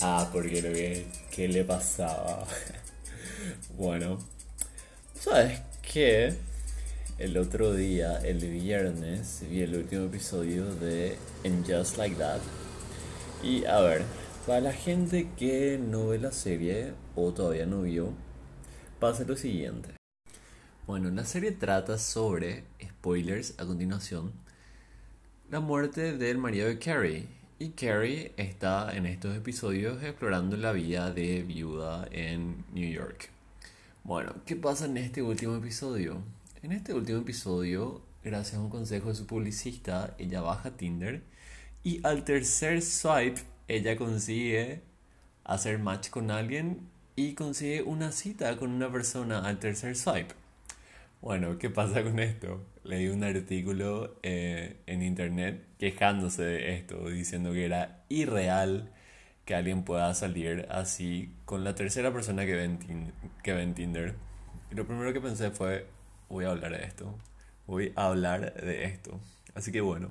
Ah, porque lo que, ¿qué le pasaba. bueno, ¿sabes qué? El otro día, el viernes, vi el último episodio de And Just Like That. Y a ver, para la gente que no ve la serie o todavía no vio, pasa lo siguiente. Bueno, la serie trata sobre, spoilers a continuación, la muerte del marido de Carrie. Y Carrie está en estos episodios explorando la vida de viuda en New York. Bueno, ¿qué pasa en este último episodio? En este último episodio, gracias a un consejo de su publicista, ella baja Tinder y al tercer swipe ella consigue hacer match con alguien y consigue una cita con una persona al tercer swipe. Bueno, ¿qué pasa con esto? Leí un artículo eh, en internet quejándose de esto, diciendo que era irreal que alguien pueda salir así con la tercera persona que ve en, que ve en Tinder. Y lo primero que pensé fue, voy a hablar de esto, voy a hablar de esto. Así que bueno,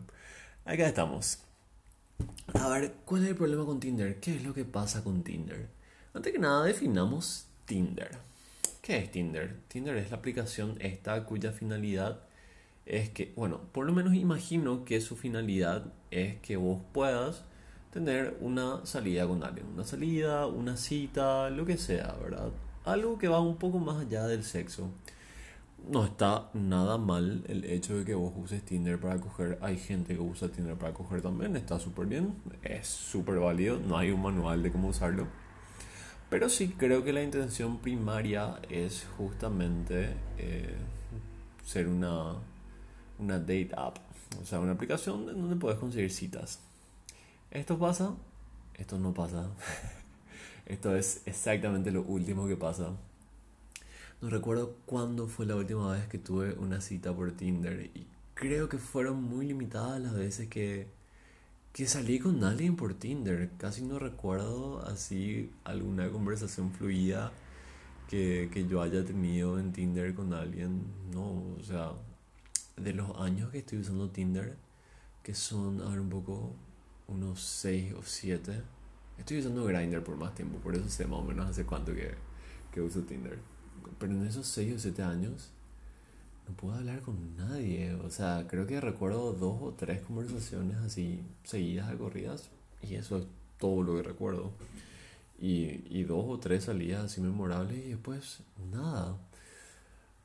acá estamos. A ver, ¿cuál es el problema con Tinder? ¿Qué es lo que pasa con Tinder? Antes que nada, definamos Tinder. ¿Qué es Tinder? Tinder es la aplicación esta cuya finalidad es que, bueno, por lo menos imagino que su finalidad es que vos puedas tener una salida con alguien, una salida, una cita, lo que sea, ¿verdad? Algo que va un poco más allá del sexo. No está nada mal el hecho de que vos uses Tinder para coger. Hay gente que usa Tinder para coger también, está súper bien, es súper válido, no hay un manual de cómo usarlo. Pero sí creo que la intención primaria es justamente eh, ser una, una date app, o sea, una aplicación en donde puedes conseguir citas. ¿Esto pasa? Esto no pasa. Esto es exactamente lo último que pasa. No recuerdo cuándo fue la última vez que tuve una cita por Tinder y creo que fueron muy limitadas las veces que que salí con alguien por Tinder. Casi no recuerdo así alguna conversación fluida que, yo haya tenido en Tinder con alguien. No, o sea, de los años que estoy usando Tinder, que son, a ver, un poco, unos 6 o 7. Estoy usando Grindr por más tiempo, por eso sé más o menos hace cuánto que, que uso Tinder. Pero en esos 6 o 7 años no puedo hablar con nadie. O sea, creo que recuerdo dos o tres conversaciones así seguidas de corridas y eso es todo lo que recuerdo. Y, y dos o tres salidas así memorables y después nada.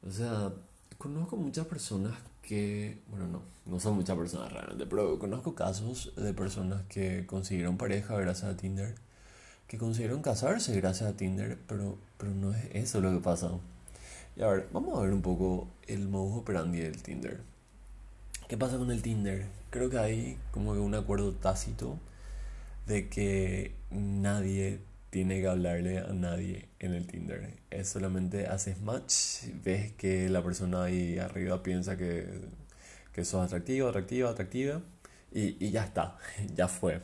O sea, conozco muchas personas que, bueno, no, no son muchas personas realmente, pero conozco casos de personas que consiguieron pareja gracias a Tinder, que consiguieron casarse gracias a Tinder, pero, pero no es eso lo que pasa. A ver, vamos a ver un poco el modus operandi del Tinder. ¿Qué pasa con el Tinder? Creo que hay como que un acuerdo tácito de que nadie tiene que hablarle a nadie en el Tinder. Es solamente haces match, ves que la persona ahí arriba piensa que, que sos atractivo, atractiva, atractiva, y, y ya está, ya fue.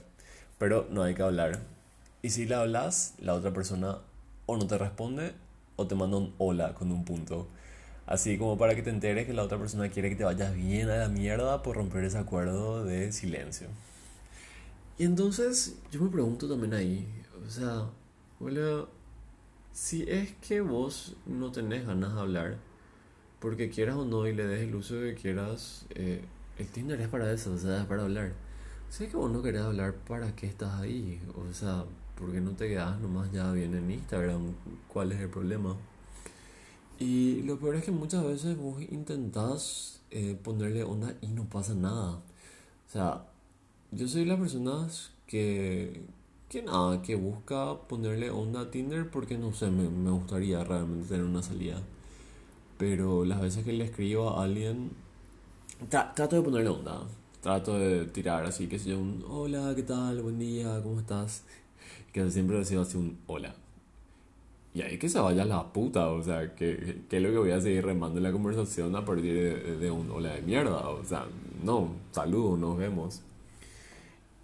Pero no hay que hablar. Y si le hablas, la otra persona o no te responde o te manda un hola con un punto. Así como para que te enteres que la otra persona quiere que te vayas bien a la mierda por romper ese acuerdo de silencio. Y entonces yo me pregunto también ahí, o sea, hola, si es que vos no tenés ganas de hablar, porque quieras o no y le des el uso que quieras, eh, el Tinder es para eso, o sea, es para hablar. Si es que vos no querés hablar, ¿para qué estás ahí? O sea, ¿por qué no te quedas nomás ya bien en Instagram? ¿Cuál es el problema? Y lo peor es que muchas veces vos intentás eh, ponerle onda y no pasa nada. O sea, yo soy la persona que, que nada, que busca ponerle onda a Tinder porque no sé, me, me gustaría realmente tener una salida. Pero las veces que le escribo a alguien, trato de ponerle onda. Trato de tirar así, que sea un hola, ¿qué tal? Buen día, ¿cómo estás? Que siempre recibo así un hola. Y ahí que se vaya la puta, o sea, que, que es lo que voy a seguir remando en la conversación a partir de, de un hola de mierda, o sea, no, saludos, nos vemos.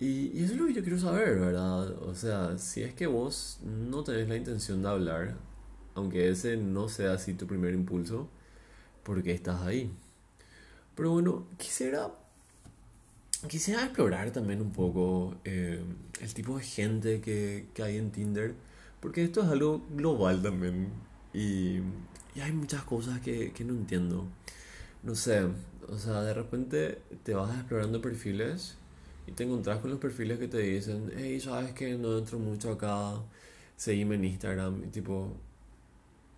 Y, y, eso es lo que yo quiero saber, ¿verdad? O sea, si es que vos no tenés la intención de hablar, aunque ese no sea así tu primer impulso, porque estás ahí. Pero bueno, quisiera quisiera explorar también un poco eh, el tipo de gente que, que hay en Tinder, porque esto es algo global también y, y hay muchas cosas que, que no entiendo. No sé, o sea, de repente te vas explorando perfiles y te encontrás con los perfiles que te dicen, hey, sabes que no entro mucho acá, seguime en Instagram, y tipo,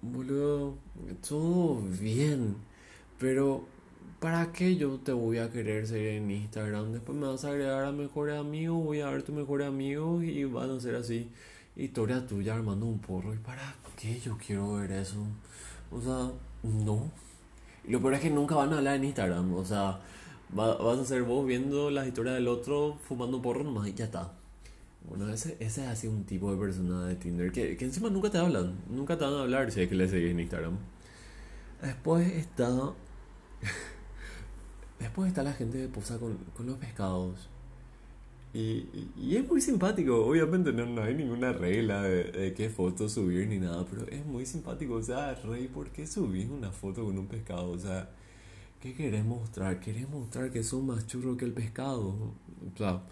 boludo, todo bien, pero ¿para qué yo te voy a querer seguir en Instagram? Después me vas a agregar a mejores amigos, voy a ver tus mejores amigos y van a ser así. Historia tuya armando un porro. ¿Y para qué yo quiero ver eso? O sea, no. Y lo peor es que nunca van a hablar en Instagram. O sea, vas a ser vos viendo las historias del otro, fumando porro nomás y ya está. Bueno, ese, ese es así un tipo de persona de Tinder que, que encima nunca te hablan. Nunca te van a hablar si es que le seguís en Instagram. Después está Después está la gente que posa con, con los pescados. Y, y, es muy simpático, obviamente no, no hay ninguna regla de, qué foto subir ni nada, pero es muy simpático. O sea, Rey, ¿por qué subís una foto con un pescado? O sea, ¿qué querés mostrar? ¿Querés mostrar que son más churros que el pescado? O sea,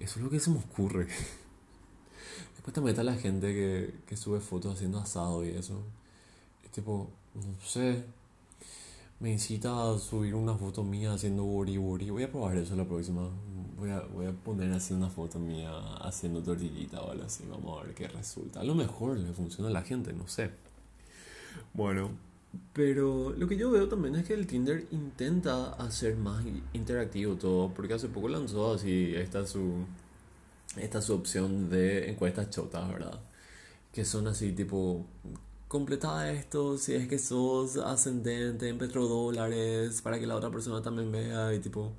eso es lo que se me ocurre. Después también está la gente que, que sube fotos haciendo asado y eso. Es tipo, no sé, me incita a subir una foto mía haciendo bori bori. Voy a probar eso la próxima. Voy a, voy a poner así una foto mía haciendo tortillita o algo así. Vamos a ver qué resulta. A lo mejor le funciona a la gente, no sé. Bueno, pero lo que yo veo también es que el Tinder intenta hacer más interactivo todo. Porque hace poco lanzó así esta su, esta su opción de encuestas chotas, ¿verdad? Que son así tipo completa esto si es que sos ascendente en petrodólares para que la otra persona también vea y tipo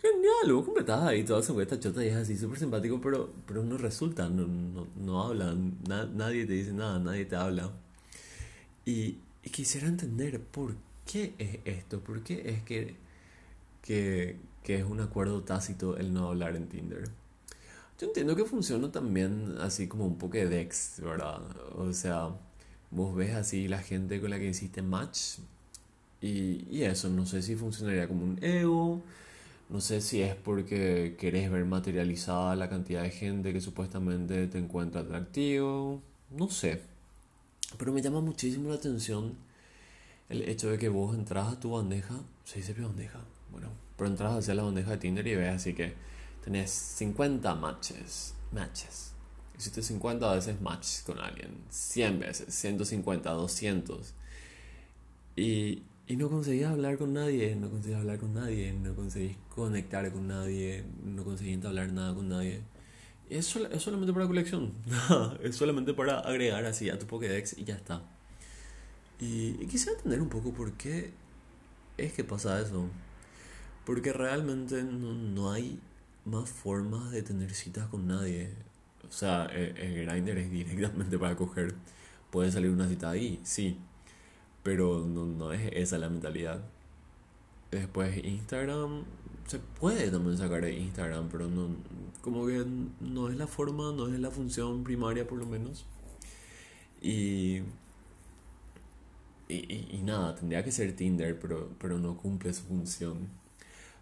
genial luego completas ahí toda esa esta chota y es así súper simpático pero pero no resulta no, no, no hablan nadie te dice nada nadie te habla. Y, y, quisiera entender por qué es esto por qué es que, que que es un acuerdo tácito el no hablar en Tinder. Yo entiendo que funciona también así como un Pokédex verdad o sea vos ves así la gente con la que hiciste match y, y, eso, no sé si funcionaría como un ego, no sé si es porque querés ver materializada la cantidad de gente que supuestamente te encuentra atractivo, no sé. Pero me llama muchísimo la atención el hecho de que vos entras a tu bandeja, se dice bandeja, bueno, pero entras hacia la bandeja de Tinder y ves así que tenés 50 matches, matches Hiciste 50 veces match con alguien, 100 veces, 150, 200. Y, y no conseguías hablar con nadie, no conseguías hablar con nadie, no conseguís conectar con nadie, no conseguís hablar nada con nadie. Es, es solamente para colección, es solamente para agregar así a tu Pokédex y ya está. Y, y quisiera entender un poco por qué es que pasa eso. Porque realmente no, no hay más formas de tener citas con nadie. O sea, el, el grinder es directamente para coger. Puede salir una cita ahí, sí. Pero no, no es esa la mentalidad. Después Instagram, se puede también sacar de Instagram, pero no, como que no es la forma, no es la función primaria por lo menos. Y, y, y, nada, tendría que ser Tinder, pero, pero no cumple su función.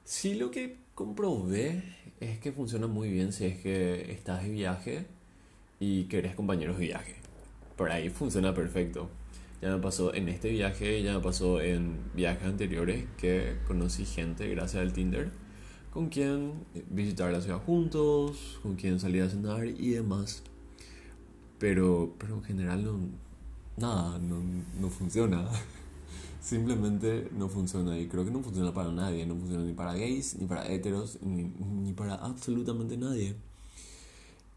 Sí, lo que comprobé es que funciona muy bien si es que estás de viaje y querés compañeros de viaje. Por ahí funciona perfecto. Ya me pasó en este viaje, ya me pasó en viajes anteriores que conocí gente gracias al Tinder con quien visitar la ciudad juntos, con quien salir a cenar y demás. Pero, pero en general no, nada, no, no funciona. Simplemente no funciona y creo que no funciona para nadie, no funciona ni para gays, ni para heteros, ni, ni para absolutamente nadie.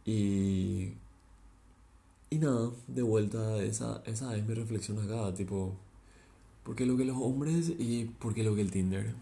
Y, y nada, de vuelta, esa, esa es mi reflexión acá, tipo, ¿por qué lo que los hombres y por qué lo que el Tinder?